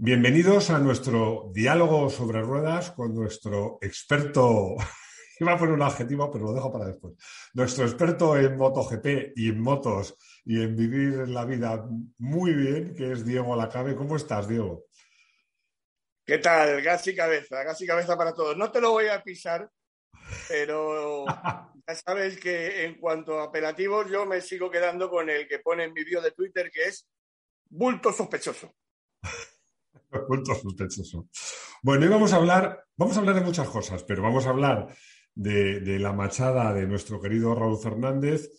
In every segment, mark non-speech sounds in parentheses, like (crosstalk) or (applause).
Bienvenidos a nuestro diálogo sobre ruedas con nuestro experto, (laughs) iba a poner un adjetivo, pero lo dejo para después, nuestro experto en MotoGP y en motos y en vivir la vida muy bien, que es Diego Lacabe. ¿Cómo estás, Diego? ¿Qué tal? Gas y cabeza, gas y cabeza para todos. No te lo voy a pisar, pero (laughs) ya sabes que en cuanto a apelativos yo me sigo quedando con el que pone en mi vídeo de Twitter, que es bulto sospechoso. (laughs) Bueno, hoy vamos a hablar, vamos a hablar de muchas cosas, pero vamos a hablar de, la machada de nuestro querido Raúl Fernández,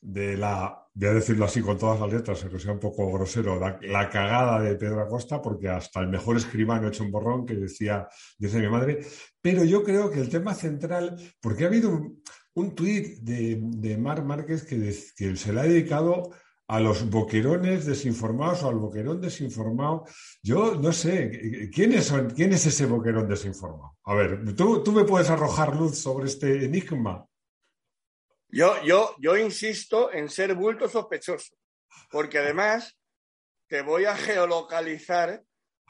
de la, voy a decirlo así con todas las letras, aunque sea un poco grosero, la, cagada de Pedro Acosta, porque hasta el mejor escribano ha hecho un borrón que decía, dice mi madre, pero yo creo que el tema central, porque ha habido un, tuit de, de Mar Márquez que, que se le ha dedicado a los boquerones desinformados o al boquerón desinformado. Yo no sé, ¿quién es, quién es ese boquerón desinformado? A ver, ¿tú, ¿tú, me puedes arrojar luz sobre este enigma? Yo, yo, yo insisto en ser bulto sospechoso, porque además te voy a geolocalizar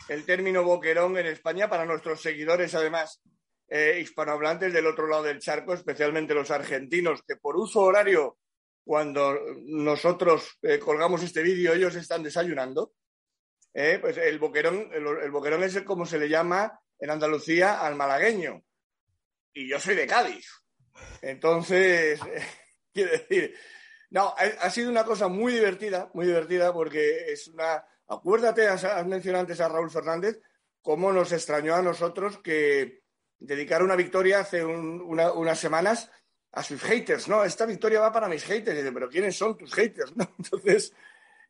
el término boquerón en España para nuestros seguidores, además, eh, hispanohablantes del otro lado del charco, especialmente los argentinos, que por uso horario cuando nosotros eh, colgamos este vídeo, ellos están desayunando. Eh, pues el boquerón, el, boquerón es como se le llama en Andalucía al malagueño. Y yo soy de Cádiz. Entonces, (laughs) quiero decir, no, ha, sido una cosa muy divertida, muy divertida, porque es una. Acuérdate, has, mencionado antes a Raúl Fernández, cómo nos extrañó a nosotros que dedicar una victoria hace unas semanas a sus haters, ¿no? Esta victoria va para mis haters. Y pero ¿quiénes son tus haters? (laughs) Entonces,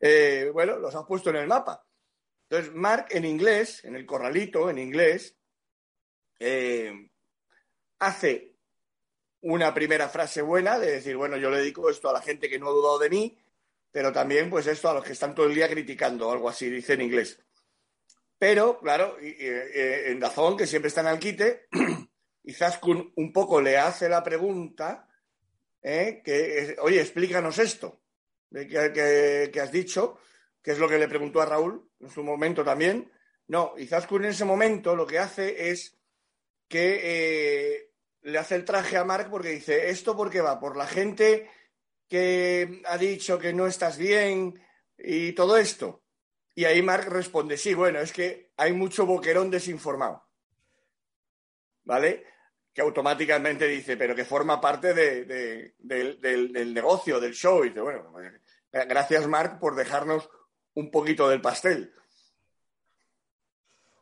eh, bueno, los has puesto en el mapa. Entonces, Mark en inglés, en el corralito, en inglés, eh, hace una primera frase buena de decir, bueno, yo le dedico esto a la gente que no ha dudado de mí, pero también pues esto a los que están todo el día criticando, algo así, dice en inglés. Pero, claro, eh, en Dazón, que siempre está en el quite, (clears throat) y Zaskun un poco le hace la pregunta, ¿eh? que, oye, explícanos esto que, has dicho, que es lo que le preguntó a Raúl en su momento también. No, y Zaskun en ese momento lo que hace es que eh, le hace el traje a Mark porque dice, ¿esto por qué va? Por la gente que ha dicho que no estás bien y todo esto. Y ahí Mark responde, sí, bueno, es que hay mucho boquerón desinformado. ¿Vale? Que automáticamente dice, pero que forma parte del, negocio, del show. Y dice, bueno, pues, gracias Marc por dejarnos un poquito del pastel.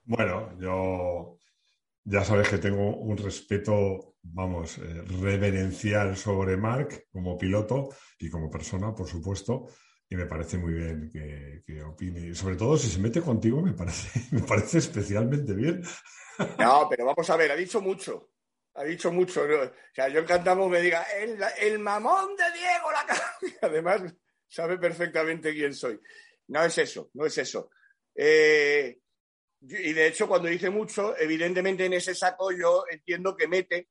Bueno, yo ya sabes que tengo un respeto, vamos, eh, reverencial sobre Marc como piloto y como persona, por supuesto. Y me parece muy bien que, que opine. Sobre todo si se mete contigo, me parece, (laughs) me parece especialmente bien. No, pero vamos a ver, ha dicho mucho ha dicho mucho. O sea, yo encantamos me diga, el, mamón de Diego la (laughs) Además, sabe perfectamente quién soy. No es eso, no es eso. Eh, y de hecho, cuando dice mucho, evidentemente en ese saco yo entiendo que mete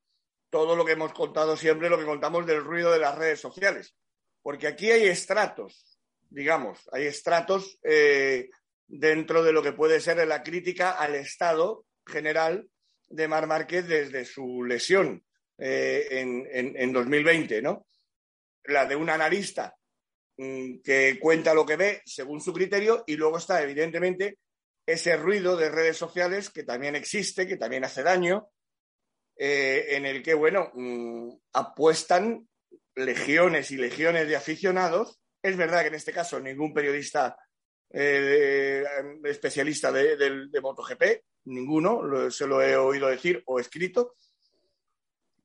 todo lo que hemos contado siempre, lo que contamos del ruido de las redes sociales. Porque aquí hay estratos, digamos, hay estratos eh, dentro de lo que puede ser la crítica al Estado general de Mar Márquez desde su lesión eh, en, 2020, ¿no? La de un analista mm, que cuenta lo que ve según su criterio y luego está, evidentemente, ese ruido de redes sociales que también existe, que también hace daño, eh, en el que, bueno, mm, apuestan legiones y legiones de aficionados. Es verdad que en este caso ningún periodista eh, especialista de, de, MotoGP, ninguno, se lo he oído decir o escrito,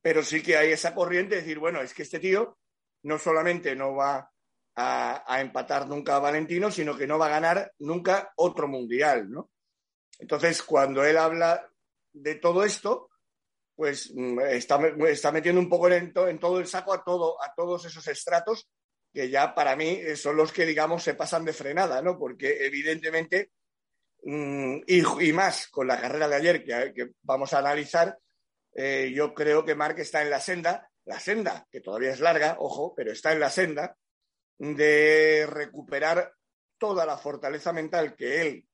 pero sí que hay esa corriente de decir, bueno, es que este tío no solamente no va a, empatar nunca a Valentino, sino que no va a ganar nunca otro mundial, ¿no? Entonces, cuando él habla de todo esto, pues mm, está, está metiendo un poco en, en, todo el saco a, todo, a todos esos estratos que ya para mí son los que, digamos, se pasan de frenada, ¿no? Porque evidentemente Mm, y, más con la carrera de ayer que, vamos a analizar, eh, yo creo que Mark está en la senda, la senda, que todavía es larga, ojo, pero está en la senda de recuperar toda la fortaleza mental que él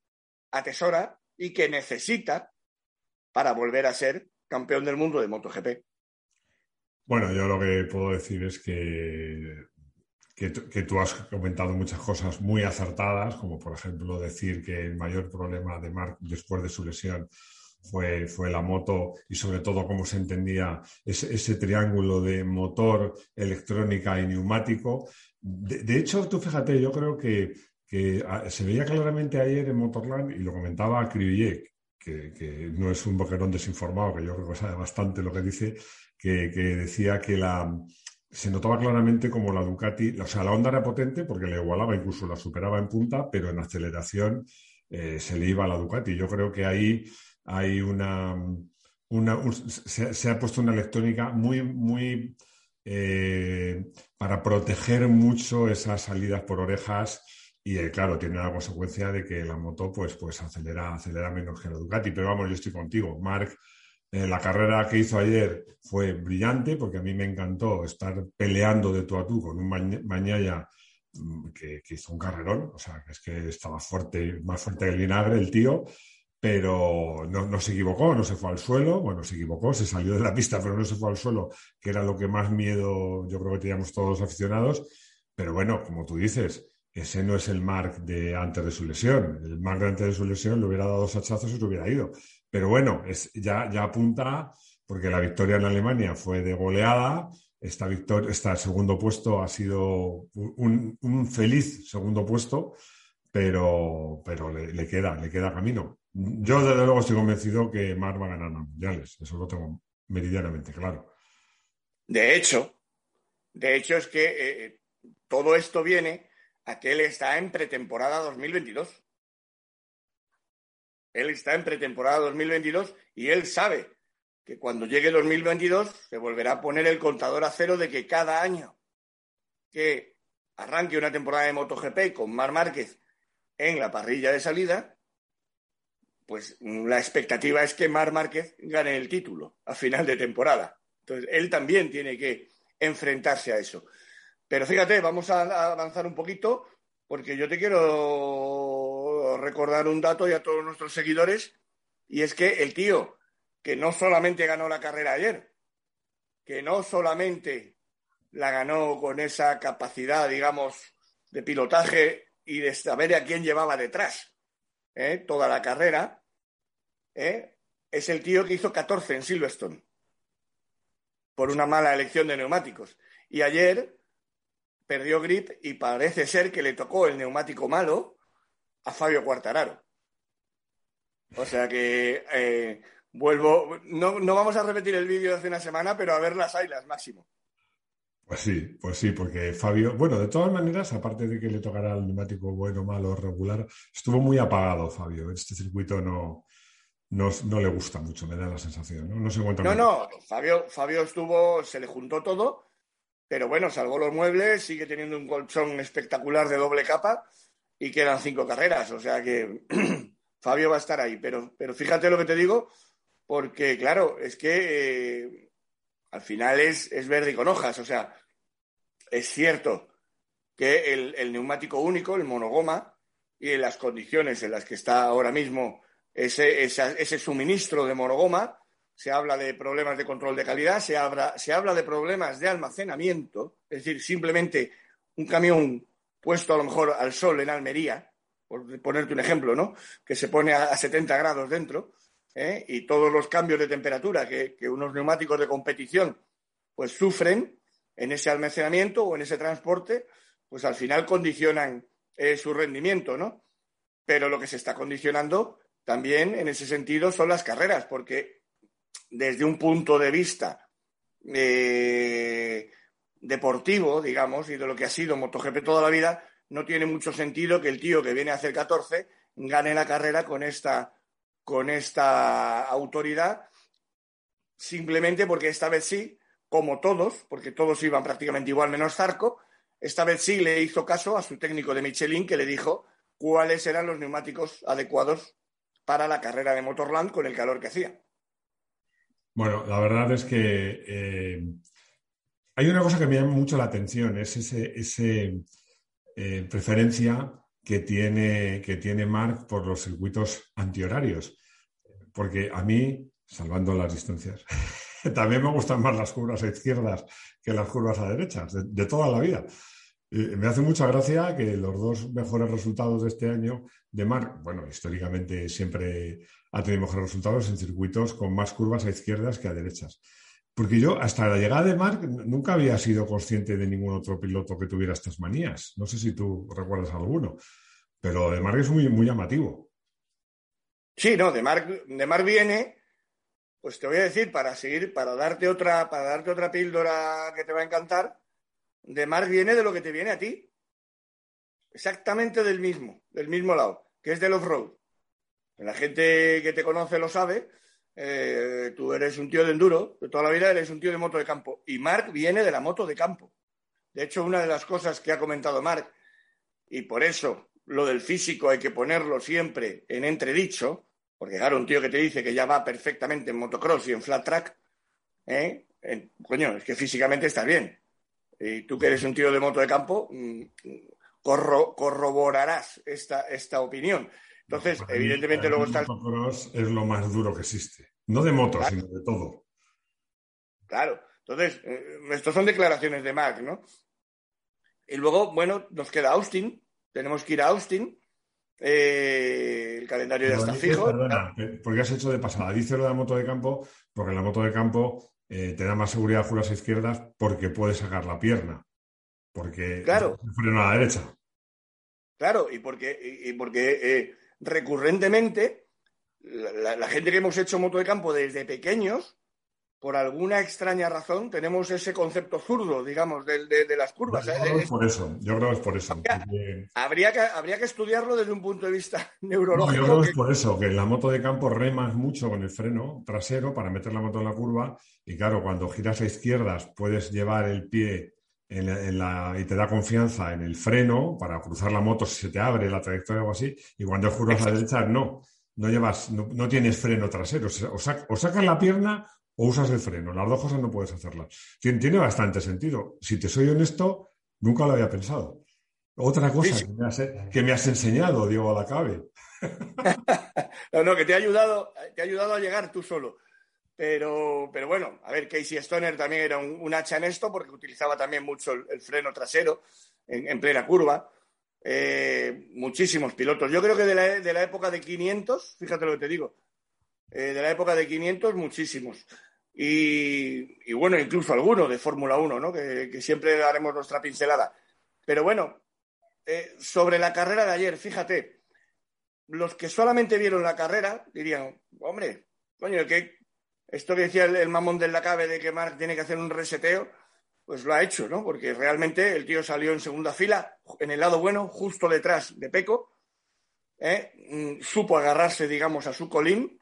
atesora y que necesita para volver a ser campeón del mundo de MotoGP. Bueno, yo lo que puedo decir es que, que, tú has comentado muchas cosas muy acertadas, como por ejemplo decir que el mayor problema de Marc después de su lesión fue, fue la moto y sobre todo cómo se entendía ese, triángulo de motor, electrónica y neumático. De, hecho, tú fíjate, yo creo que, ah, se veía claramente ayer en Motorland y lo comentaba Krivillek, que, que, no es un boquerón desinformado, que yo creo que sabe bastante lo que dice, que, decía que la, se notaba claramente como la Ducati, o sea, la Honda era potente porque le igualaba, incluso la superaba en punta, pero en aceleración eh, se le iba a la Ducati. Yo creo que ahí hay una, una se, ha puesto una electrónica muy, muy eh, para proteger mucho esas salidas por orejas y eh, claro, tiene la consecuencia de que la moto pues, pues acelera, acelera menos que la Ducati. Pero vamos, yo estoy contigo. Marc eh, la carrera que hizo ayer fue brillante porque a mí me encantó estar peleando de tú a tú con un Mañaya mm, que, hizo un carrerón, o sea, es que estaba fuerte, más fuerte que el vinagre el tío, pero no, se equivocó, no se fue al suelo, bueno, se equivocó, se salió de la pista, pero no se fue al suelo, que era lo que más miedo yo creo que teníamos todos los aficionados, pero bueno, como tú dices, ese no es el Mark de antes de su lesión. El Mark de antes de su lesión le hubiera dado dos hachazos y se hubiera ido. Pero bueno, es, ya, apunta, porque la victoria en Alemania fue de goleada. Esta victoria, este segundo puesto ha sido un, feliz segundo puesto, pero, pero le, queda, le queda camino. Yo, desde luego, estoy convencido que Mark va a ganar los mundiales. Eso lo tengo meridianamente claro. De hecho, de hecho es que eh, todo esto viene a que él está en pretemporada 2022. Él está en pretemporada 2022 y él sabe que cuando llegue 2022 se volverá a poner el contador a cero de que cada año que arranque una temporada de MotoGP con Mar Márquez en la parrilla de salida, pues la expectativa es que Mar Márquez gane el título a final de temporada. Entonces, él también tiene que enfrentarse a eso. Pero fíjate, vamos a avanzar un poquito porque yo te quiero recordar un dato y a todos nuestros seguidores, y es que el tío que no solamente ganó la carrera ayer, que no solamente la ganó con esa capacidad, digamos, de pilotaje y de saber a quién llevaba detrás ¿eh? toda la carrera, ¿eh? es el tío que hizo 14 en Silverstone por una mala elección de neumáticos. Y ayer perdió grip y parece ser que le tocó el neumático malo a Fabio Cuartararo. O sea que eh, vuelvo, no, no, vamos a repetir el vídeo de hace una semana, pero a ver las ailas máximo. Pues sí, pues sí, porque Fabio, bueno, de todas maneras, aparte de que le tocara el neumático bueno, malo, regular, estuvo muy apagado Fabio. Este circuito no, no, le gusta mucho, me da la sensación, ¿no? No se encuentra. No, no, Fabio, Fabio estuvo, se le juntó todo pero bueno, salvó los muebles, sigue teniendo un colchón espectacular de doble capa y quedan cinco carreras. O sea que (clears throat) Fabio va a estar ahí. Pero, pero fíjate lo que te digo, porque claro, es que eh, al final es, es, verde y con hojas. O sea, es cierto que el, neumático único, el monogoma, y en las condiciones en las que está ahora mismo ese, ese suministro de monogoma, se habla de problemas de control de calidad, se habla, se habla de problemas de almacenamiento, es decir, simplemente un camión puesto a lo mejor al sol en Almería, por ponerte un ejemplo, ¿no? Que se pone a, 70 grados dentro, ¿eh? y todos los cambios de temperatura que, unos neumáticos de competición pues sufren en ese almacenamiento o en ese transporte, pues al final condicionan eh, su rendimiento, ¿no? Pero lo que se está condicionando también en ese sentido son las carreras, porque desde un punto de vista eh, deportivo, digamos, y de lo que ha sido MotoGP toda la vida, no tiene mucho sentido que el tío que viene a hacer 14 gane la carrera con esta, con esta autoridad, simplemente porque esta vez sí, como todos, porque todos iban prácticamente igual menos Zarco, esta vez sí le hizo caso a su técnico de Michelin que le dijo cuáles eran los neumáticos adecuados para la carrera de Motorland con el calor que hacía. Bueno, la verdad es que eh, hay una cosa que me llama mucho la atención, es esa ese, eh, preferencia que tiene, que tiene Mark por los circuitos antihorarios. Porque a mí, salvando las distancias, (laughs) también me gustan más las curvas a izquierdas que las curvas a derechas, de, toda la vida. me hace mucha gracia que los dos mejores resultados de este año de Mark, bueno, históricamente siempre ha tenido mejores resultados en circuitos con más curvas a izquierdas que a derechas. Porque yo, hasta la llegada de Mark, nunca había sido consciente de ningún otro piloto que tuviera estas manías. No sé si tú recuerdas alguno, pero de Mark es muy, muy llamativo. Sí, no, de Mark, de Mark viene, pues te voy a decir, para seguir, para darte otra, para darte otra píldora que te va a encantar, de Mark viene de lo que te viene a ti. Exactamente del mismo, del mismo lado, que es del off-road. La gente que te conoce lo sabe, eh, tú eres un tío de enduro, de toda la vida eres un tío de moto de campo. Y Mark viene de la moto de campo. De hecho, una de las cosas que ha comentado Mark, y por eso lo del físico hay que ponerlo siempre en entredicho, porque claro, un tío que te dice que ya va perfectamente en motocross y en flat track, ¿eh? coño, es que físicamente estás bien. Y tú que eres un tío de moto de campo, mm, corroborarás esta, esta opinión. Entonces, evidentemente luego está... El motocross es lo más duro que existe. No de motos, sino de todo. Claro. Entonces, eh, estas son declaraciones de Mac, ¿no? Y luego, bueno, nos queda Austin. Tenemos que ir a Austin. Eh, el calendario ya está fijo. Perdona, porque has hecho de pasada. Dice lo de la moto de campo, porque la moto de campo eh, te da más seguridad a las izquierdas porque puedes sacar la pierna. Porque claro. freno a la derecha. Claro, y porque, y porque recurrentemente, la, gente que hemos hecho moto de campo desde pequeños, por alguna extraña razón, tenemos ese concepto zurdo, digamos, de, las curvas. Yo creo que es por eso, yo creo que es por eso. Habría, que, habría que estudiarlo desde un punto de vista (laughs) neurológico. yo creo que es por eso, que en la moto de campo remas mucho con el freno trasero para meter la moto en la curva y claro, cuando giras a izquierdas puedes llevar el pie y te da confianza en el freno para cruzar la moto si se te abre la trayectoria o algo así, y cuando juras a la derecha, no, no llevas, no, tienes freno trasero, o, sacas la pierna o usas el freno, las dos cosas no puedes hacerlas. Tiene, tiene bastante sentido. Si te soy honesto, nunca lo había pensado. Otra cosa Que, me has, que, me has, enseñado, Diego Alacabe. (laughs) no, no, que te ha ayudado, te ha ayudado a llegar tú solo. Pero, pero bueno, a ver, Casey Stoner también era un, hacha en esto porque utilizaba también mucho el, freno trasero en, plena curva. Eh, muchísimos pilotos. Yo creo que de la, época de 500, fíjate lo que te digo, eh, de la época de 500, muchísimos. Y, bueno, incluso algunos de Fórmula 1, ¿no? Que, siempre haremos nuestra pincelada. Pero bueno, eh, sobre la carrera de ayer, fíjate, los que solamente vieron la carrera dirían, hombre, coño, ¿qué, esto que decía el, mamón del Lacabe de que Mark tiene que hacer un reseteo, pues lo ha hecho, ¿no? Porque realmente el tío salió en segunda fila, en el lado bueno, justo detrás de Peco, ¿eh? mm, supo agarrarse, digamos, a su colín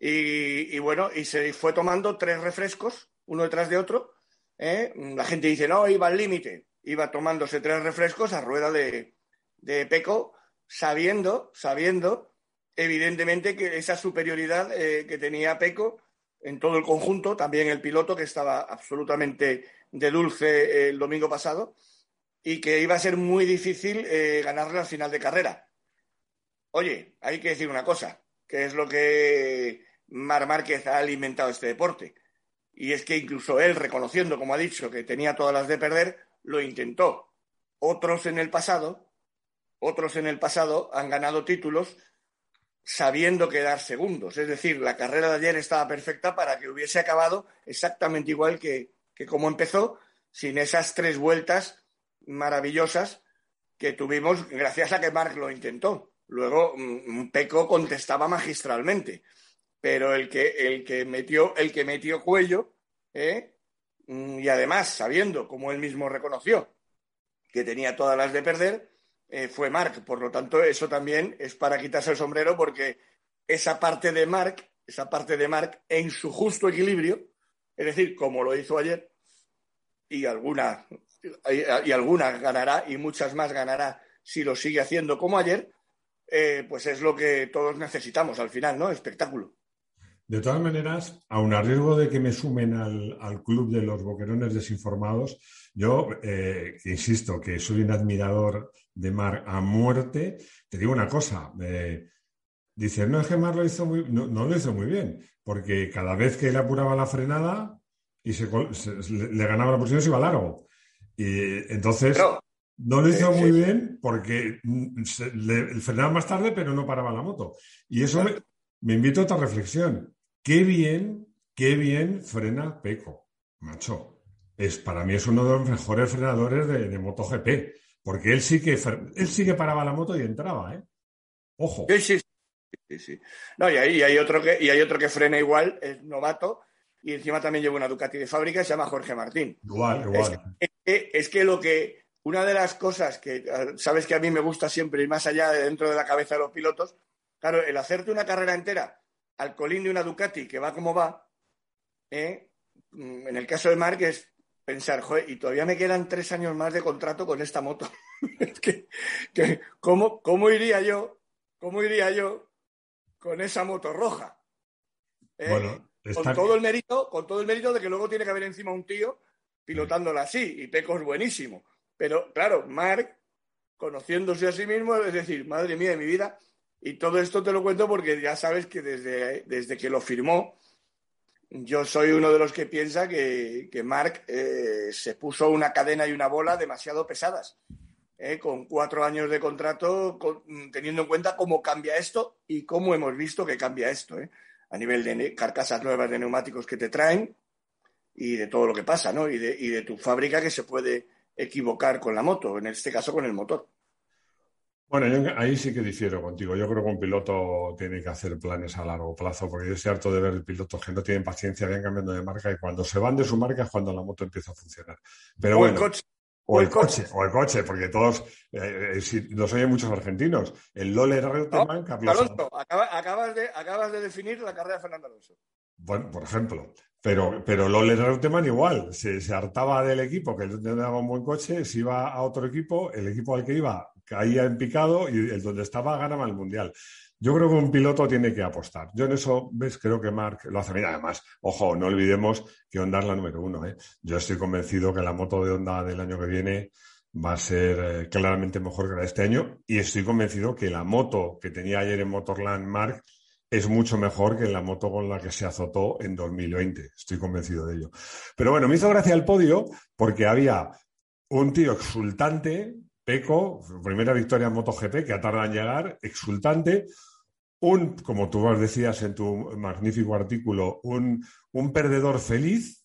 y, bueno, y se fue tomando tres refrescos, uno detrás de otro. ¿eh? La gente dice, no, iba al límite, iba tomándose tres refrescos a rueda de, Peco, sabiendo, sabiendo, evidentemente, que esa superioridad eh, que tenía Peco en todo el conjunto, también el piloto que estaba absolutamente de dulce el domingo pasado y que iba a ser muy difícil eh, ganarle al final de carrera. Oye, hay que decir una cosa, que es lo que Mar Márquez ha alimentado este deporte. Y es que incluso él, reconociendo, como ha dicho, que tenía todas las de perder, lo intentó. Otros en el pasado, otros en el pasado han ganado títulos sabiendo quedar segundos. Es decir, la carrera de ayer estaba perfecta para que hubiese acabado exactamente igual que, como empezó, sin esas tres vueltas maravillosas que tuvimos gracias a que Marc lo intentó. Luego mm, Peco contestaba magistralmente, pero el que, el que, metió, el que metió cuello, ¿eh? mm, y además sabiendo, como él mismo reconoció, que tenía todas las de perder, eh, fue Mark. Por lo tanto, eso también es para quitarse el sombrero porque esa parte de Mark, esa parte de Mark en su justo equilibrio, es decir, como lo hizo ayer, y alguna, y, ganará y muchas más ganará si lo sigue haciendo como ayer, eh, pues es lo que todos necesitamos al final, ¿no? Espectáculo. De todas maneras, aun a riesgo de que me sumen al, club de los boquerones desinformados, yo, eh, insisto, que soy un admirador de Mar a muerte, te digo una cosa. Eh, dice, no, es que Mar lo hizo muy, no, lo hizo muy bien, porque cada vez que le apuraba la frenada y se, le ganaba la posición se iba largo. Y entonces no lo hizo muy bien porque mm, le, frenaba más tarde, pero no paraba la moto. Y eso me, me invita a otra reflexión. Qué bien, qué bien frena Peco, macho. Es, para mí es uno de los mejores frenadores de, MotoGP, porque él sí que él sí que paraba la moto y entraba, ¿eh? Ojo. Sí, sí, sí. No, y ahí hay otro que, y hay otro que frena igual, es novato, y encima también lleva una Ducati de fábrica, se llama Jorge Martín. Igual, igual. Es que, es que lo que, una de las cosas que sabes que a mí me gusta siempre ir más allá de dentro de la cabeza de los pilotos, claro, el hacerte una carrera entera al colín de una Ducati que va como va, ¿eh? en el caso de Mark es pensar, joder, y todavía me quedan tres años más de contrato con esta moto. (laughs) es que, ¿cómo, ¿cómo, iría yo? ¿Cómo iría yo con esa moto roja? ¿Eh? Con todo el mérito, con todo el mérito de que luego tiene que haber encima un tío pilotándola así, y Peco es buenísimo. Pero claro, Mark, conociéndose a sí mismo, es decir, madre mía de mi vida, y todo esto te lo cuento porque ya sabes que desde, desde que lo firmó, yo soy uno de los que piensa que, que Mark eh, se puso una cadena y una bola demasiado pesadas. Eh, con cuatro años de contrato, teniendo en cuenta cómo cambia esto y cómo hemos visto que cambia esto, eh, a nivel de carcasas nuevas de neumáticos que te traen y de todo lo que pasa, ¿no? Y de, y de tu fábrica que se puede equivocar con la moto, en este caso con el motor. Bueno, yo ahí sí que difiero contigo. Yo creo que un piloto tiene que hacer planes a largo plazo, porque yo estoy harto de ver pilotos que no tienen paciencia, van cambiando de marca y cuando se van de su marca es cuando la moto empieza a funcionar. Pero o bueno, el coche. O el coche, o el coche, porque todos, eh, eh, si, los oyen muchos argentinos. El Lola Reutemann, Carlos. Alonso, acabas, de, acabas de definir la carrera de Fernando Alonso. Bueno, por ejemplo. Pero, pero Lola Reutemann igual, se, se, hartaba del equipo que le daba un buen coche, se iba a otro equipo, el equipo al que iba caía en picado y el donde estaba ganaba el mundial. Yo creo que un piloto tiene que apostar. Yo en eso, ves, creo que Mark lo hace bien. Además, ojo, no olvidemos que Honda es la número uno. ¿eh? Yo estoy convencido que la moto de Honda del año que viene va a ser eh, claramente mejor que la de este año y estoy convencido que la moto que tenía ayer en Motorland Mark es mucho mejor que la moto con la que se azotó en 2020. Estoy convencido de ello. Pero bueno, me hizo gracia el podio porque había un tío exultante Peco, primera victoria en MotoGP que ha en llegar, exultante. Un, como tú decías en tu magnífico artículo, un, un perdedor feliz,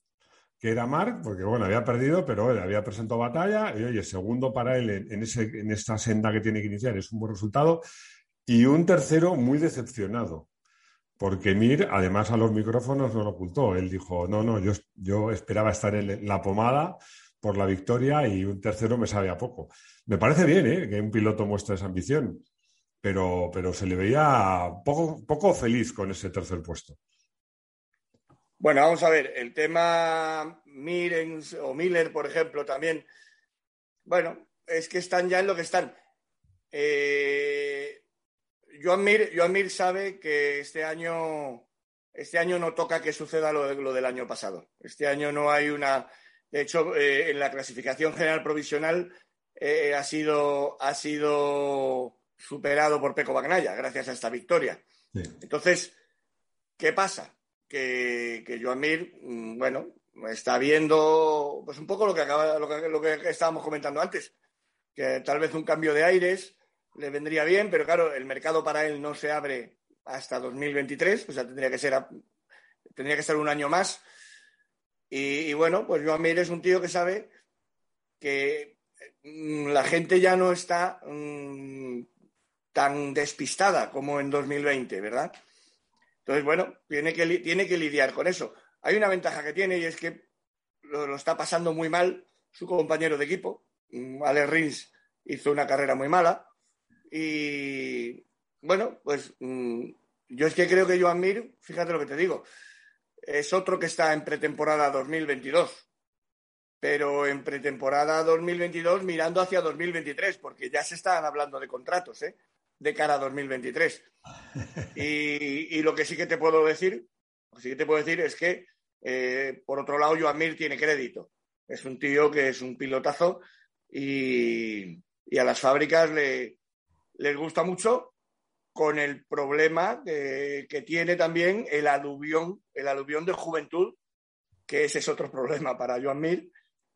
que era Marc, porque bueno, había perdido, pero había presentado batalla, y oye, segundo para él en, ese, en esta senda que tiene que iniciar, es un buen resultado. Y un tercero muy decepcionado, porque Mir, además a los micrófonos no lo ocultó. Él dijo, no, no, yo, yo esperaba estar en la pomada por la victoria y un tercero me sabe a poco. Me parece bien ¿eh? que un piloto muestre esa ambición, pero, pero se le veía poco, poco feliz con ese tercer puesto. Bueno, vamos a ver, el tema Mirens o Miller, por ejemplo, también. Bueno, es que están ya en lo que están. Eh, Joan, Mir, sabe que este año, este año no toca que suceda lo, lo del año pasado. Este año no hay una de hecho, eh, en la clasificación general provisional eh, ha, sido, ha sido superado por Peco Bagnaya gracias a esta victoria. Entonces, ¿qué pasa? Que, que Joan Mir, mm, bueno, está viendo pues un poco lo que, acaba, lo que, lo que estábamos comentando antes, que tal vez un cambio de aires le vendría bien, pero claro, el mercado para él no se abre hasta 2023, o sea, tendría que ser, tendría que ser un año más. Y, bueno, pues Joan Mir es un tío que sabe que mm, la gente ya no está mm, tan despistada como en 2020, ¿verdad? Entonces, bueno, tiene que, tiene que lidiar con eso. Hay una ventaja que tiene y es que lo, está pasando muy mal su compañero de equipo. Mm, Ale Rins hizo una carrera muy mala. Y bueno, pues yo es que creo que Joan Mir, fíjate lo que te digo, es otro que está en pretemporada 2022, pero en pretemporada 2022 mirando hacia 2023, porque ya se están hablando de contratos, ¿eh? de cara a 2023. Y, y, lo que sí que te puedo decir Lo sí que te puedo decir es que, eh, por otro lado, Joan Mir tiene crédito. Es un tío que es un pilotazo y, a las fábricas le, les gusta mucho con el problema que tiene también el aluvión, el aluvión de juventud, que ese es otro (laughs) problema para Joan Mir,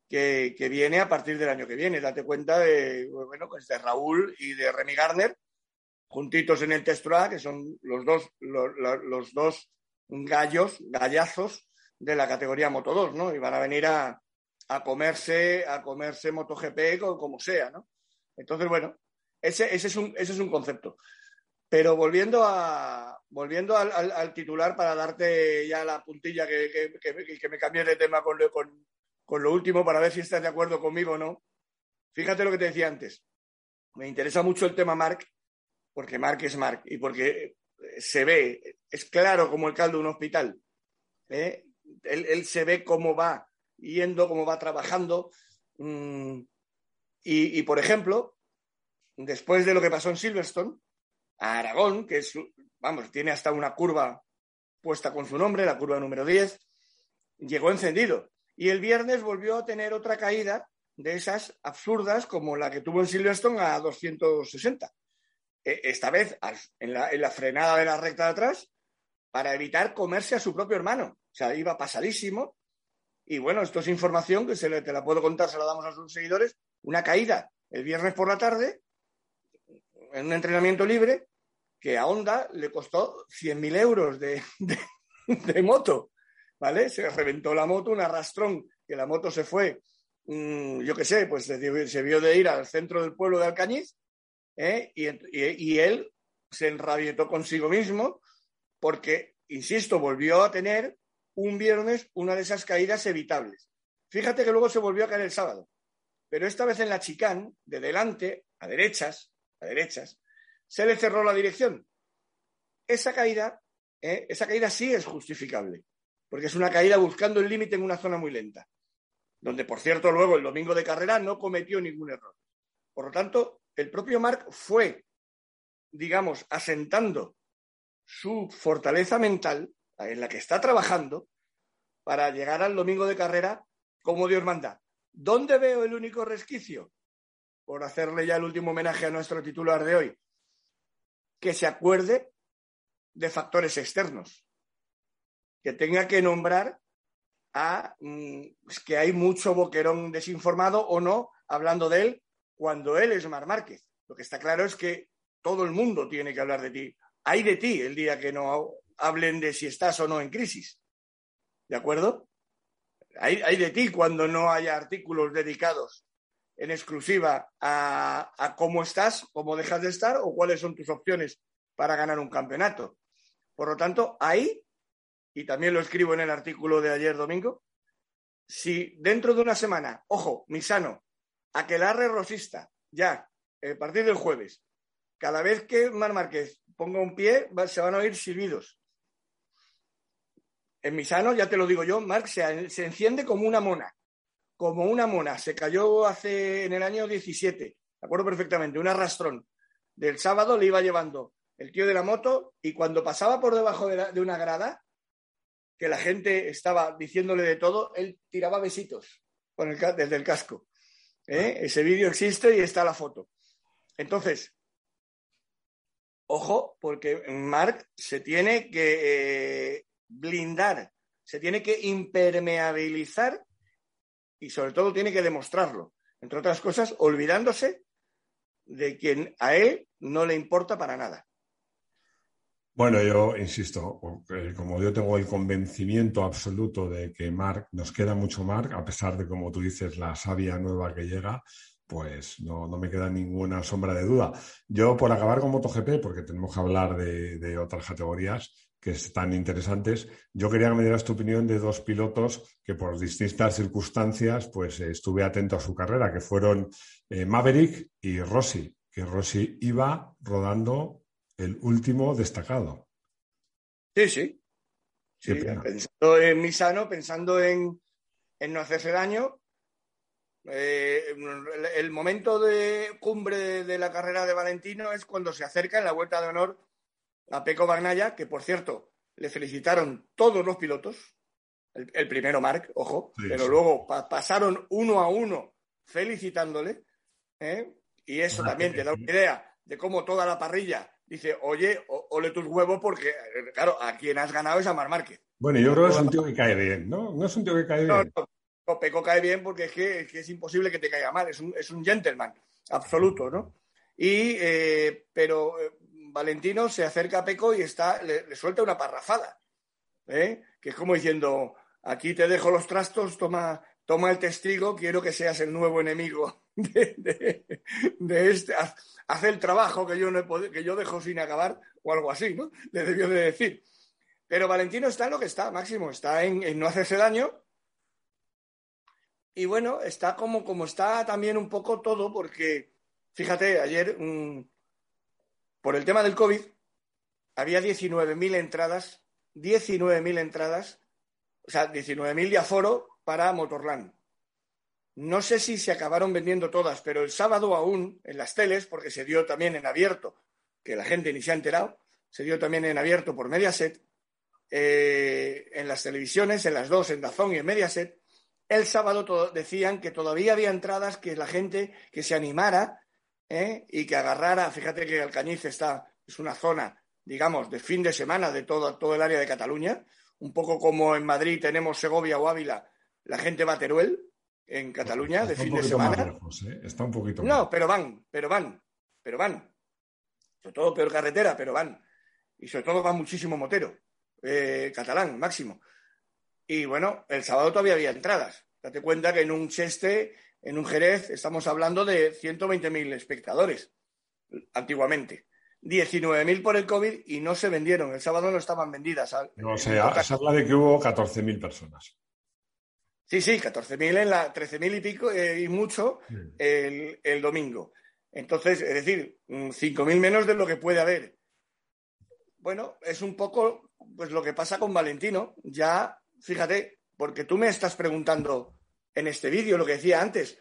que, viene a partir del año que viene. Date cuenta de, bueno, pues de Raúl y de Remy Garner, juntitos en el Testroa, que son los dos, los, dos gallos, gallazos de la categoría Moto 2, ¿no? Y van a venir a, comerse, a comerse MotoGP como sea, ¿no? Entonces, bueno, ese, ese, es un, ese es un concepto. Pero volviendo, a, volviendo al, titular para darte ya la puntilla que, que, me cambié de tema con, con, con, lo último para ver si estás de acuerdo conmigo o no. Fíjate lo que te decía antes. Me interesa mucho el tema Mark, porque Mark es Mark y porque se ve, es claro como el caldo de un hospital. ¿eh? Él, se ve cómo va yendo, cómo va trabajando. Mm, y, por ejemplo, después de lo que pasó en Silverstone, a Aragón, que es, vamos, tiene hasta una curva puesta con su nombre, la curva número 10, llegó encendido. Y el viernes volvió a tener otra caída de esas absurdas como la que tuvo en Silverstone a 260. E, esta vez en la, frenada de la recta de atrás para evitar comerse a su propio hermano. O sea, iba pasadísimo. Y bueno, esto es información que se le, te la puedo contar, se la damos a sus seguidores. Una caída el viernes por la tarde en un entrenamiento libre que a Honda le costó 100.000 euros de, moto, ¿vale? Se reventó la moto, un arrastrón, que la moto se fue, mm, yo qué sé, pues se, vio de ir al centro del pueblo de Alcañiz ¿eh? y, él se enrabietó consigo mismo porque, insisto, volvió a tener un viernes una de esas caídas evitables. Fíjate que luego se volvió a caer el sábado, pero esta vez en la chicán, de delante, a derechas, a derechas, se le cerró la dirección. Esa caída, ¿eh? esa caída sí es justificable, porque es una caída buscando el límite en una zona muy lenta, donde, por cierto, luego el domingo de carrera no cometió ningún error. Por lo tanto, el propio Marc fue, digamos, asentando su fortaleza mental en la que está trabajando para llegar al domingo de carrera como Dios manda. ¿Dónde veo el único resquicio? Por hacerle ya el último homenaje a nuestro titular de hoy, que se acuerde de factores externos, que tenga que nombrar a mm, que hay mucho boquerón desinformado o no hablando de él cuando él es Mar Márquez. Lo que está claro es que todo el mundo tiene que hablar de ti. Hay de ti el día que no hablen de si estás o no en crisis. ¿De acuerdo? Hay, hay de ti cuando no haya artículos dedicados en exclusiva a, cómo estás, cómo dejas de estar o cuáles son tus opciones para ganar un campeonato. Por lo tanto, ahí, y también lo escribo en el artículo de ayer domingo, si dentro de una semana, ojo, Misano, aquelarre rosista, ya, a partir del jueves, cada vez que Mar Márquez ponga un pie, se van a oír silbidos. En Misano, ya te lo digo yo, Marc se enciende como una mona como una mona. Se cayó hace en el año 17, de acuerdo perfectamente, un arrastrón. Del sábado le iba llevando el tío de la moto y cuando pasaba por debajo de, una grada, que la gente estaba diciéndole de todo, él tiraba besitos con el, desde el casco. ¿eh? Ese vídeo existe y está la foto. Entonces, ojo, porque Mark se tiene que eh, blindar, se tiene que impermeabilizar y sobre todo tiene que demostrarlo, entre otras cosas, olvidándose de quien a él no le importa para nada. Bueno, yo insisto, como yo tengo el convencimiento absoluto de que Mark, nos queda mucho Mark, a pesar de, como tú dices, la savia nueva que llega, pues no, me queda ninguna sombra de duda. Yo, por acabar con MotoGP, porque tenemos que hablar de otras categorías, que están interesantes. Yo quería que me dieras tu opinión de dos pilotos que por distintas circunstancias pues estuve atento a su carrera, que fueron eh, Maverick y Rossi, que Rossi iba rodando el último destacado. Sí, sí. pensando en Misano, pensando en, no hacerse daño, eh, el, momento de cumbre de la carrera de Valentino es cuando se acerca en la vuelta de honor a Peco Bagnaya, que por cierto, le felicitaron todos los pilotos, el, primero Mark, ojo, pero luego pasaron uno a uno felicitándole, ¿eh? y eso también te da una idea de cómo toda la parrilla dice, oye, ole tus huevos porque, claro, a quien has ganado es a Mar Márquez. Bueno, yo creo que es un tío que cae bien, ¿no? No es un tío que cae bien. No, Peco cae bien porque es que, es imposible que te caiga mal, es un, es un gentleman absoluto, ¿no? Y, eh, pero eh, Valentino se acerca a Peco y está, le, suelta una parrafada, ¿eh? que es como diciendo, aquí te dejo los trastos, toma, toma el testigo, quiero que seas el nuevo enemigo de, este, haz, el trabajo que yo, no que yo dejo sin acabar, o algo así, ¿no? Le debió de decir. Pero Valentino está en lo que está, Máximo, está en, no hacerse daño. Y bueno, está como, como está también un poco todo, porque fíjate, ayer, mm, por el tema del COVID, había 19.000 entradas, 19.000 entradas, o sea, 19.000 de aforo para Motorland. No sé si se acabaron vendiendo todas, pero el sábado aún en las teles, porque se dio también en abierto, que la gente ni se ha enterado, se dio también en abierto por Mediaset, eh, en las televisiones, en las dos, en Dazón y en Mediaset, el sábado decían que todavía había entradas que la gente que se animara ¿eh? y que agarrara, fíjate que Alcañiz está, es una zona, digamos, de fin de semana de todo, todo el área de Cataluña, un poco como en Madrid tenemos Segovia o Ávila, la gente va a Teruel, en Cataluña, de fin de semana. ¿eh? Está un poquito No, pero van, pero van, pero van. Sobre todo peor carretera, pero van. Y sobre todo va muchísimo motero. Eh, catalán, máximo. Y bueno, el sábado todavía había entradas. Date cuenta que en un Cheste, en un Jerez, estamos hablando de 120.000 espectadores, antiguamente. 19.000 por el COVID y no se vendieron. El sábado no estaban vendidas. No, o sea, se habla de que hubo 14.000 personas. Sí, sí, 14.000 en la, 13.000 y pico eh, y mucho el, el, domingo. Entonces, es decir, 5.000 menos de lo que puede haber. Bueno, es un poco pues lo que pasa con Valentino, ya, fíjate, porque tú me estás preguntando en este vídeo lo que decía antes.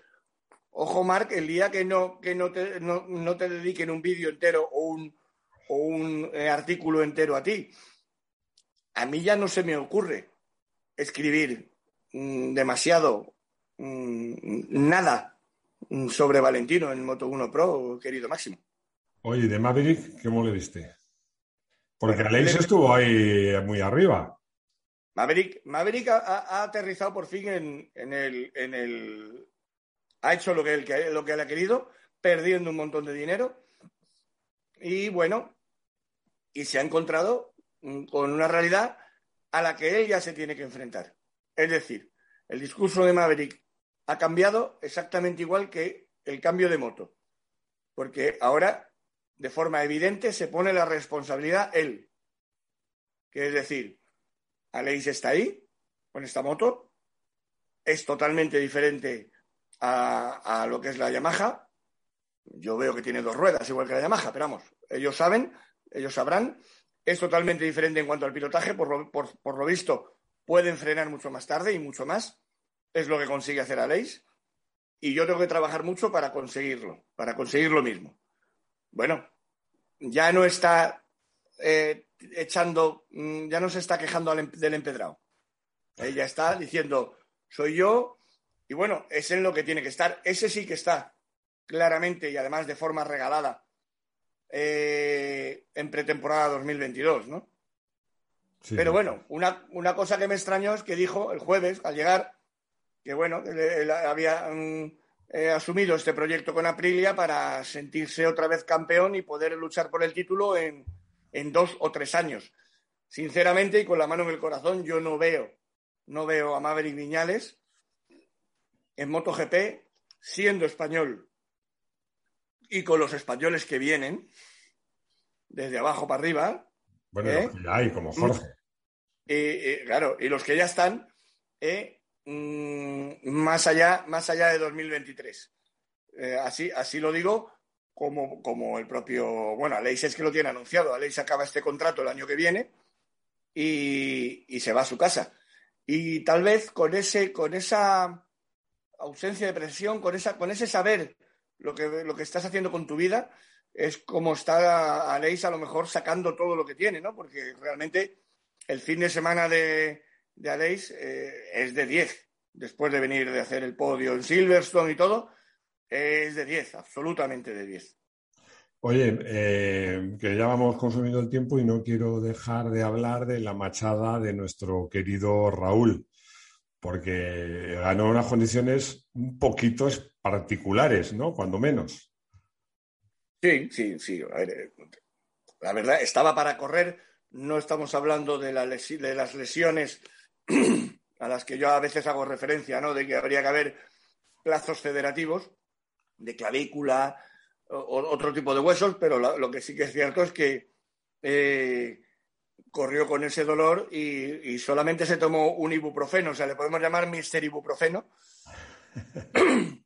Ojo, Marc, el día que no, que no, te, no, te dediquen un vídeo entero o un, o un eh, artículo entero a ti, a mí ya no se me ocurre escribir mm, demasiado, mm, nada mm, sobre Valentino en Moto 1 Pro, querido Máximo. Oye, de Maverick, ¿qué le diste? Porque Aleix estuvo ahí muy arriba. Maverick, Maverick ha, aterrizado por fin en, el, Ha hecho lo que, él, ha querido, perdiendo un montón de dinero. Y bueno, y se ha encontrado con una realidad a la que él ya se tiene que enfrentar. Es decir, el discurso de Maverick ha cambiado exactamente igual que el cambio de moto. Porque ahora de forma evidente se pone la responsabilidad él. Que es decir, Aleix está ahí con esta moto, es totalmente diferente a, lo que es la Yamaha. Yo veo que tiene dos ruedas, igual que la Yamaha, pero vamos, ellos saben, ellos sabrán. Es totalmente diferente en cuanto al pilotaje, por lo, visto, pueden frenar mucho más tarde y mucho más. Es lo que consigue hacer Aleix. Y yo tengo que trabajar mucho para conseguirlo, para conseguir lo mismo bueno, ya no está eh, echando, mm, ya no se está quejando em-, del empedrado. Ella está diciendo, soy yo, y bueno, es en lo que tiene que estar. Ese sí que está claramente y además de forma regalada eh, en pretemporada 2022, ¿no? Pero bueno, una, una, cosa que me extrañó es que dijo el jueves, al llegar, que bueno, él, había... Mm, He asumido este proyecto con Aprilia para sentirse otra vez campeón y poder luchar por el título en, dos o tres años. Sinceramente y con la mano en el corazón, yo no veo, no veo a Maverick Viñales en MotoGP siendo español y con los españoles que vienen desde abajo para arriba. Bueno, ¿eh? hay, como Jorge. Y, claro, y los que ya están, ¿eh? Mm, más, allá, más allá de 2023. Eh, así, así lo digo como, como el propio, bueno, Aleix es que lo tiene anunciado, Aleix acaba este contrato el año que viene y, se va a su casa. Y tal vez con, ese, con esa ausencia de presión, con, esa, con ese saber lo que, lo que estás haciendo con tu vida, es como está Aleix a lo mejor sacando todo lo que tiene, ¿no? Porque realmente el fin de semana de, de Aleix eh, es de 10. Después de venir de hacer el podio en Silverstone y todo, es de 10, absolutamente de 10. Oye, eh, que ya vamos consumiendo el tiempo y no quiero dejar de hablar de la machada de nuestro querido Raúl, porque ganó unas condiciones un poquito particulares, ¿no? Cuando menos. Sí, sí, sí. Eh, la verdad, estaba para correr. No estamos hablando de, de las lesiones (clears throat) a las que yo a veces hago referencia, ¿no? De que habría que haber plazos federativos de clavícula, o, otro tipo de huesos, pero lo, que sí que es cierto es que eh, corrió con ese dolor y, solamente se tomó un ibuprofeno, o sea, le podemos llamar Mister Ibuprofeno. (coughs)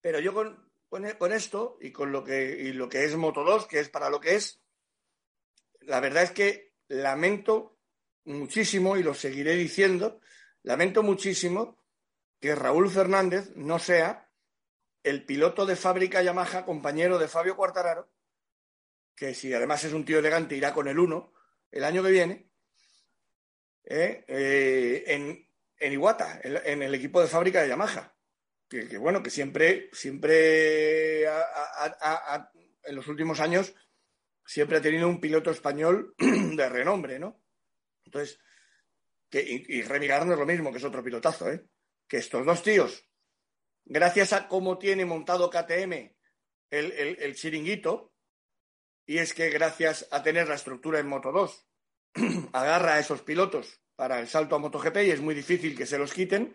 pero yo con, con, esto y con lo que, y lo que es Moto 2, que es para lo que es, la verdad es que lamento muchísimo, y lo seguiré diciendo, lamento muchísimo que Raúl Fernández no sea el piloto de fábrica Yamaha, compañero de Fabio Quartararo, que si además es un tío elegante, irá con el 1 el año que viene, eh, eh, en, en, Iwata, en, el equipo de fábrica de Yamaha. Que, bueno, que siempre, siempre en los últimos años, siempre ha tenido un piloto español (clears throat) de renombre, ¿no? Entonces, que, y, y Remy lo mismo, que es otro pilotazo, ¿eh? Que estos dos tíos gracias a cómo tiene montado KTM el, chiringuito, y es que gracias a tener la estructura en Moto 2, (clears throat) agarra a esos pilotos para el salto a MotoGP y es muy difícil que se los quiten.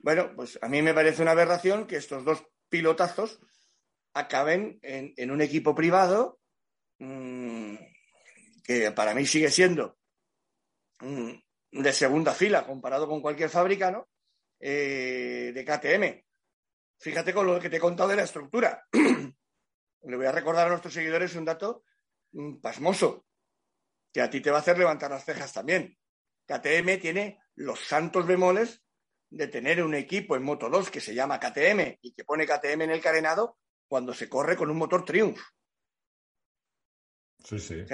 Bueno, pues a mí me parece una aberración que estos dos pilotazos acaben en, un equipo privado mm, que para mí sigue siendo mm, de segunda fila comparado con cualquier fábrica, ¿no? Eh, de KTM. Fíjate con lo que te he contado de la estructura. (clears throat) Le voy a recordar a nuestros seguidores un dato mm, pasmoso, que a ti te va a hacer levantar las cejas también. KTM tiene los santos bemoles de tener un equipo en Moto 2 que se llama KTM y que pone KTM en el carenado cuando se corre con un motor Triumph. Sí, sí.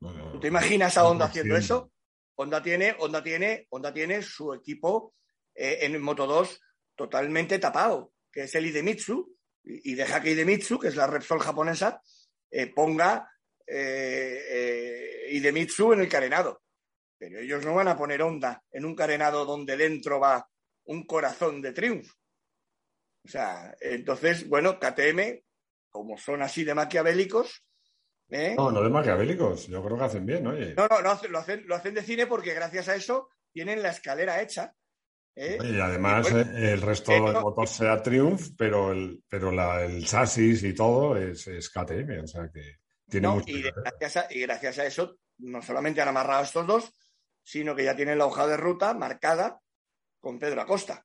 ¿Tú te imaginas a Honda haciendo eso? Honda tiene, Honda tiene, Honda tiene su equipo eh, en Moto 2 totalmente tapado que es el Idemitsu, y deja que Idemitsu, que es la Repsol japonesa, eh, ponga eh, eh, Idemitsu en el carenado. Pero ellos no van a poner onda en un carenado donde dentro va un corazón de triunfo. O sea, entonces, bueno, KTM, como son así de maquiavélicos. No, no de maquiavélicos, yo creo que hacen bien, oye. No, no, no lo, hacen, lo hacen de cine porque gracias a eso tienen la escalera hecha ¿Eh? Y además eh, el resto del motor sea Triumph, pero el, pero el chasis y todo es, KTM, o sea que tiene mucho y, gracias a, y gracias a eso, no solamente han amarrado estos dos, sino que ya tienen la hoja de ruta marcada con Pedro Acosta.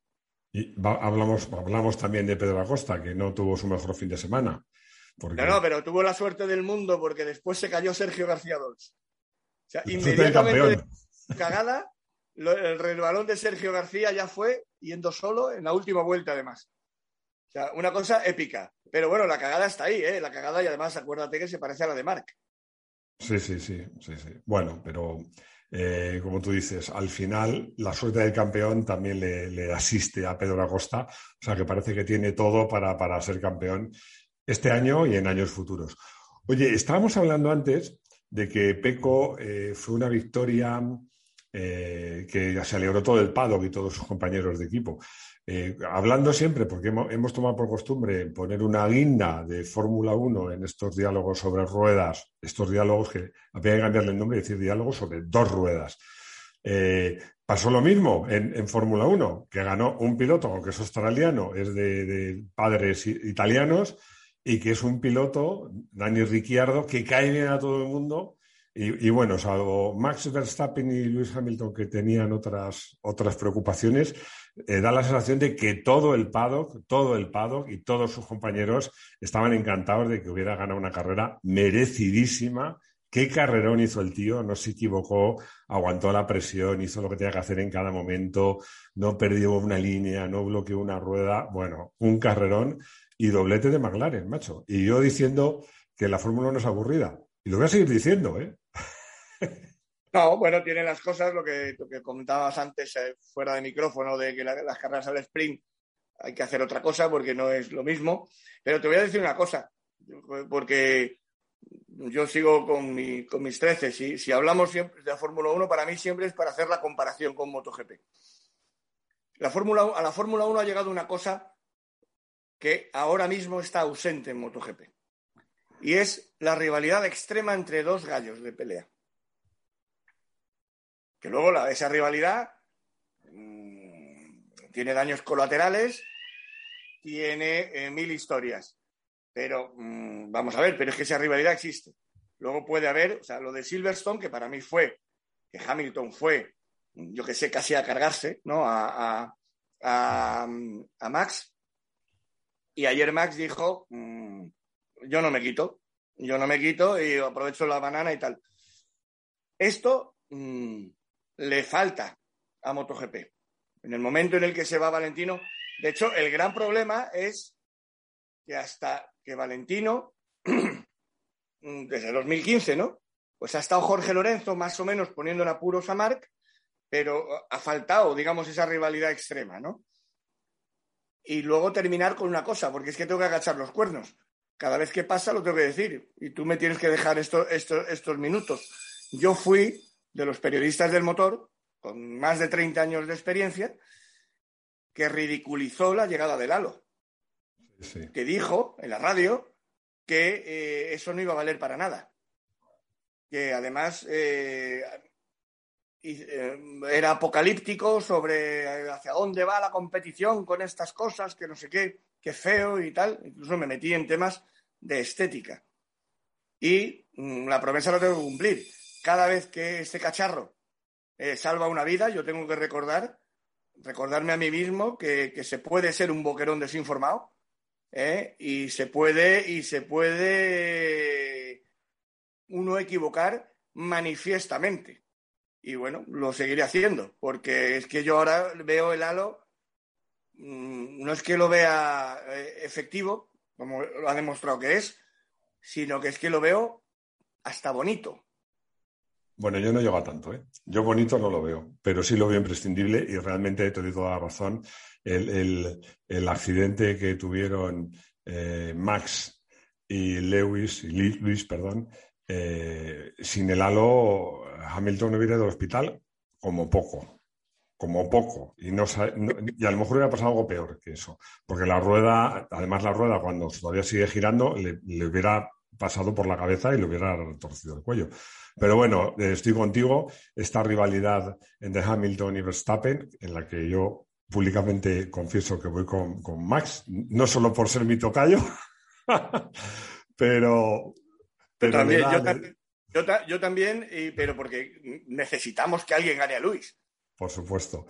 Y hablamos, hablamos también de Pedro Acosta, que no tuvo su mejor fin de semana. No, no, pero tuvo la suerte del mundo porque después se cayó Sergio García Dols. O sea, inmediatamente cagada, el balón de Sergio García ya fue yendo solo en la última vuelta, además. O sea, una cosa épica. Pero bueno, la cagada está ahí, ¿eh? La cagada y además acuérdate que se parece a la de Mark. Sí, sí, sí, sí, sí. Bueno, pero eh, como tú dices, al final la suerte del campeón también le, asiste a Pedro Acosta, o sea que parece que tiene todo para, ser campeón este año y en años futuros. Oye, estábamos hablando antes de que Peco eh, fue una victoria eh, que se alegró todo el paddock y todos sus compañeros de equipo. Eh, hablando siempre, porque hemos, tomado por costumbre poner una guinda de Fórmula 1 en estos diálogos sobre ruedas, estos diálogos que había que cambiarle el nombre y decir diálogos sobre dos ruedas. Eh, pasó lo mismo en, Fórmula 1, que ganó un piloto, que es australiano, es de, padres italianos, y que es un piloto, Dani Ricciardo, que cae bien a todo el mundo y, bueno, salvo Max Verstappen y Lewis Hamilton que tenían otras, otras preocupaciones, eh, da la sensación de que todo el paddock, todo el paddock y todos sus compañeros estaban encantados de que hubiera ganado una carrera merecidísima. Qué carrerón hizo el tío, no se equivocó, aguantó la presión, hizo lo que tenía que hacer en cada momento, no perdió una línea, no bloqueó una rueda. Bueno, un carrerón y doblete de McLaren, macho. Y yo diciendo que la Fórmula 1 es aburrida. Y lo voy a seguir diciendo, ¿eh? No, bueno, tiene las cosas, lo que, comentabas antes eh, fuera de micrófono, de que las carreras al sprint hay que hacer otra cosa porque no es lo mismo. Pero te voy a decir una cosa, porque yo sigo con, mis 13. Si, si hablamos siempre de la Fórmula 1, para mí siempre es para hacer la comparación con MotoGP. La Fórmula, a la Fórmula 1 ha llegado una cosa que ahora mismo está ausente en MotoGP. Y es la rivalidad extrema entre dos gallos de pelea. Luego esa rivalidad mmm, tiene daños colaterales, tiene eh, mil historias. Pero mmm, vamos a ver, pero es que esa rivalidad existe. Luego puede haber, o sea, lo de Silverstone, que para mí fue, que Hamilton fue, yo que sé, casi a cargarse, ¿no? A, a, a, Max. Y ayer Max dijo, mmm, yo no me quito, yo no me quito y aprovecho la banana y tal. Esto le falta a MotoGP. En el momento en el que se va Valentino, de hecho, el gran problema es que hasta que Valentino, (clears throat) desde 2015, ¿no? Pues ha estado Jorge Lorenzo más o menos poniendo en apuros a Marc, pero ha faltado, digamos, esa rivalidad extrema, ¿no? Y luego terminar con una cosa, porque es que tengo que agachar los cuernos. Cada vez que pasa lo tengo que decir, y tú me tienes que dejar esto, estos minutos. Yo fui de los periodistas del motor, con más de 30 años de experiencia, que ridiculizó la llegada del halo. Que dijo en la radio que eh, eso no iba a valer para nada. Que además eh, eh, era apocalíptico sobre hacia dónde va la competición con estas cosas, que no sé qué, qué feo y tal. Incluso me metí en temas de estética. Y mm, la promesa la tengo que cumplir cada vez que este cacharro eh, salva una vida, yo tengo que recordar, recordarme a mí mismo que, se puede ser un boquerón desinformado ¿eh? y se puede, y se puede uno equivocar manifiestamente. Y bueno, lo seguiré haciendo, porque es que yo ahora veo el halo, mm, no es que lo vea eh, efectivo, como lo ha demostrado que es, sino que es que lo veo hasta bonito. Bueno, yo no llego a tanto, ¿eh? Yo bonito no lo veo, pero sí lo veo imprescindible y realmente te doy toda la razón. El, accidente que tuvieron eh, Max y Lewis, y Luis, perdón, eh, sin el halo, Hamilton no hubiera ido al hospital como poco, como poco. Y, no, y a lo mejor hubiera pasado algo peor que eso, porque la rueda, además la rueda cuando todavía sigue girando, le, le hubiera pasado por la cabeza y le hubiera torcido el cuello. Pero bueno, eh, estoy contigo. Esta rivalidad entre Hamilton y Verstappen, en la que yo públicamente confieso que voy con, Max, no solo por ser mi tocayo, (laughs) pero... también, yo, también, pero porque necesitamos que alguien gane a Luis. Por supuesto.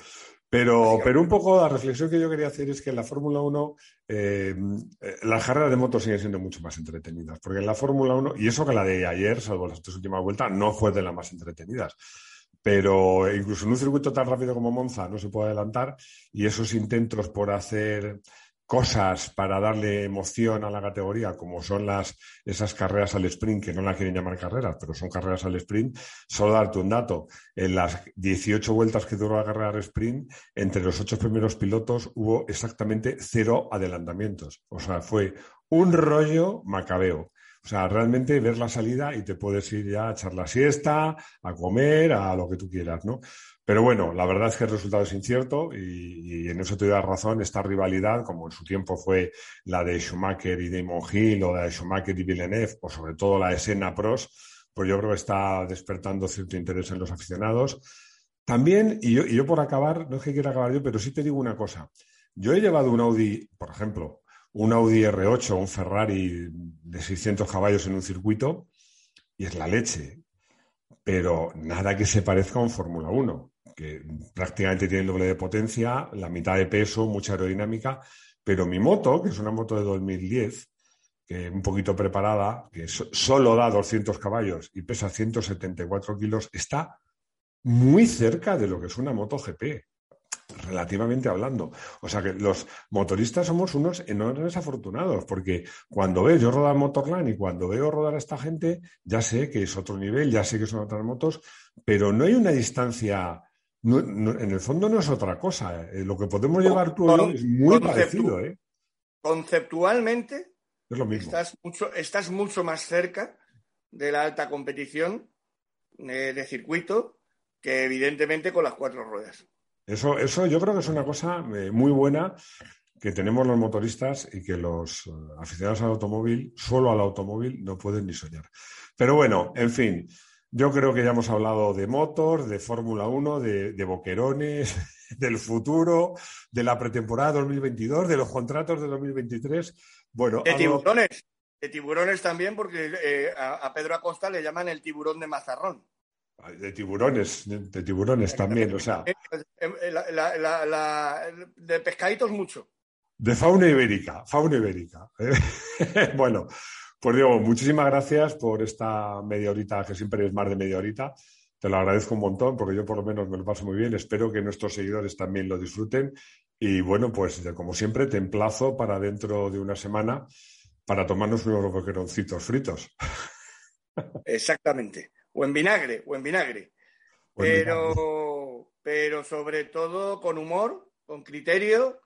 Pero, pero un poco la reflexión que yo quería hacer es que en la Fórmula 1 eh, eh, las carreras de moto siguen siendo mucho más entretenidas, porque en la Fórmula 1, y eso que la de ayer, salvo las tres últimas vueltas, no fue de las más entretenidas. Pero incluso en un circuito tan rápido como Monza no se puede adelantar y esos intentos por hacer cosas para darle emoción a la categoría, como son las, esas carreras al sprint, que no la quieren llamar carreras, pero son carreras al sprint, solo darte un dato. En las 18 vueltas que duró la carrera al sprint, entre los ocho primeros pilotos hubo exactamente cero adelantamientos. O sea, fue un rollo macabeo. O sea, realmente ver la salida y te puedes ir ya a echar la siesta, a comer, a lo que tú quieras, ¿no? Pero bueno, la verdad es que el resultado es incierto y, en eso te da razón. Esta rivalidad, como en su tiempo fue la de Schumacher y Damon Hill o la de Schumacher y Villeneuve, o sobre todo la de Senna Pros, pues yo creo que está despertando cierto interés en los aficionados. También, y yo, y yo por acabar, no es que quiera acabar yo, pero sí te digo una cosa. Yo he llevado un Audi, por ejemplo, un Audi R8 un Ferrari de 600 caballos en un circuito y es la leche. Pero nada que se parezca a un Fórmula 1 que prácticamente tiene el doble de potencia, la mitad de peso, mucha aerodinámica, pero mi moto, que es una moto de 2010, que un poquito preparada, que solo da 200 caballos y pesa 174 kilos, está muy cerca de lo que es una moto GP, relativamente hablando. O sea que los motoristas somos unos enormes afortunados, porque cuando veo yo rodar Motorland y cuando veo rodar a esta gente, ya sé que es otro nivel, ya sé que son otras motos, pero no hay una distancia. En el fondo no es otra cosa. ¿eh? Lo que podemos llevar tú es muy parecido. ¿eh? Conceptualmente, Estás, mucho, estás mucho más cerca de la alta competición eh, de circuito que evidentemente con las cuatro ruedas. Eso, eso yo creo que es una cosa eh, muy buena que tenemos los motoristas y que los aficionados al automóvil, solo al automóvil, no pueden ni soñar. Pero bueno, en fin, yo creo que ya hemos hablado de motos, de Fórmula 1, de, boquerones, (laughs) del futuro, de la pretemporada 2022, de los contratos de 2023. Bueno, de tiburones, de tiburones también, porque eh, a, Pedro Acosta le llaman el tiburón de Mazarrón. De tiburones, de, tiburones también, o sea. de pescaditos mucho. De fauna ibérica, fauna ibérica. (laughs) bueno, pues Diego, muchísimas gracias por esta media horita, que siempre es más de media horita. Te lo agradezco un montón porque yo por lo menos me lo paso muy bien. Espero que nuestros seguidores también lo disfruten. Y bueno, pues como siempre te emplazo para dentro de una semana para tomarnos unos boqueroncitos fritos. (laughs) Exactamente. O en vinagre, o en vinagre. pero, pero sobre todo con humor, con criterio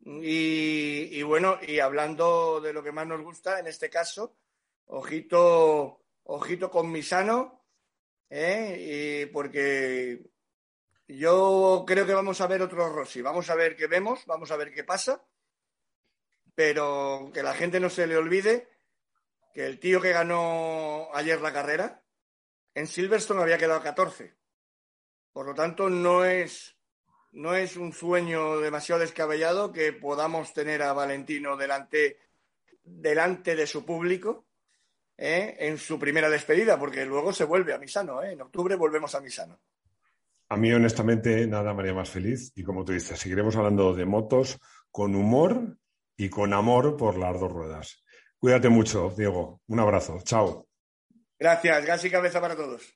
y, bueno, y hablando de lo que más nos gusta, en este caso, ojito, ojito con Misano, ¿eh? y porque yo creo que vamos a ver otro Rossi, vamos a ver qué vemos, vamos a ver qué pasa, pero que la gente no se le olvide que el tío que ganó ayer la carrera en Silverstone había quedado 14. Por lo tanto, no es no es un sueño demasiado descabellado que podamos tener a Valentino delante, delante de su público ¿eh? en su primera despedida, porque luego se vuelve a Misano. ¿eh? En octubre volvemos a Misano. A mí, honestamente, nada me haría más feliz. Y como tú dices, seguiremos hablando de motos con humor y con amor por las dos ruedas. Cuídate mucho, Diego. Un abrazo. Chao. Gracias. Gas y cabeza para todos.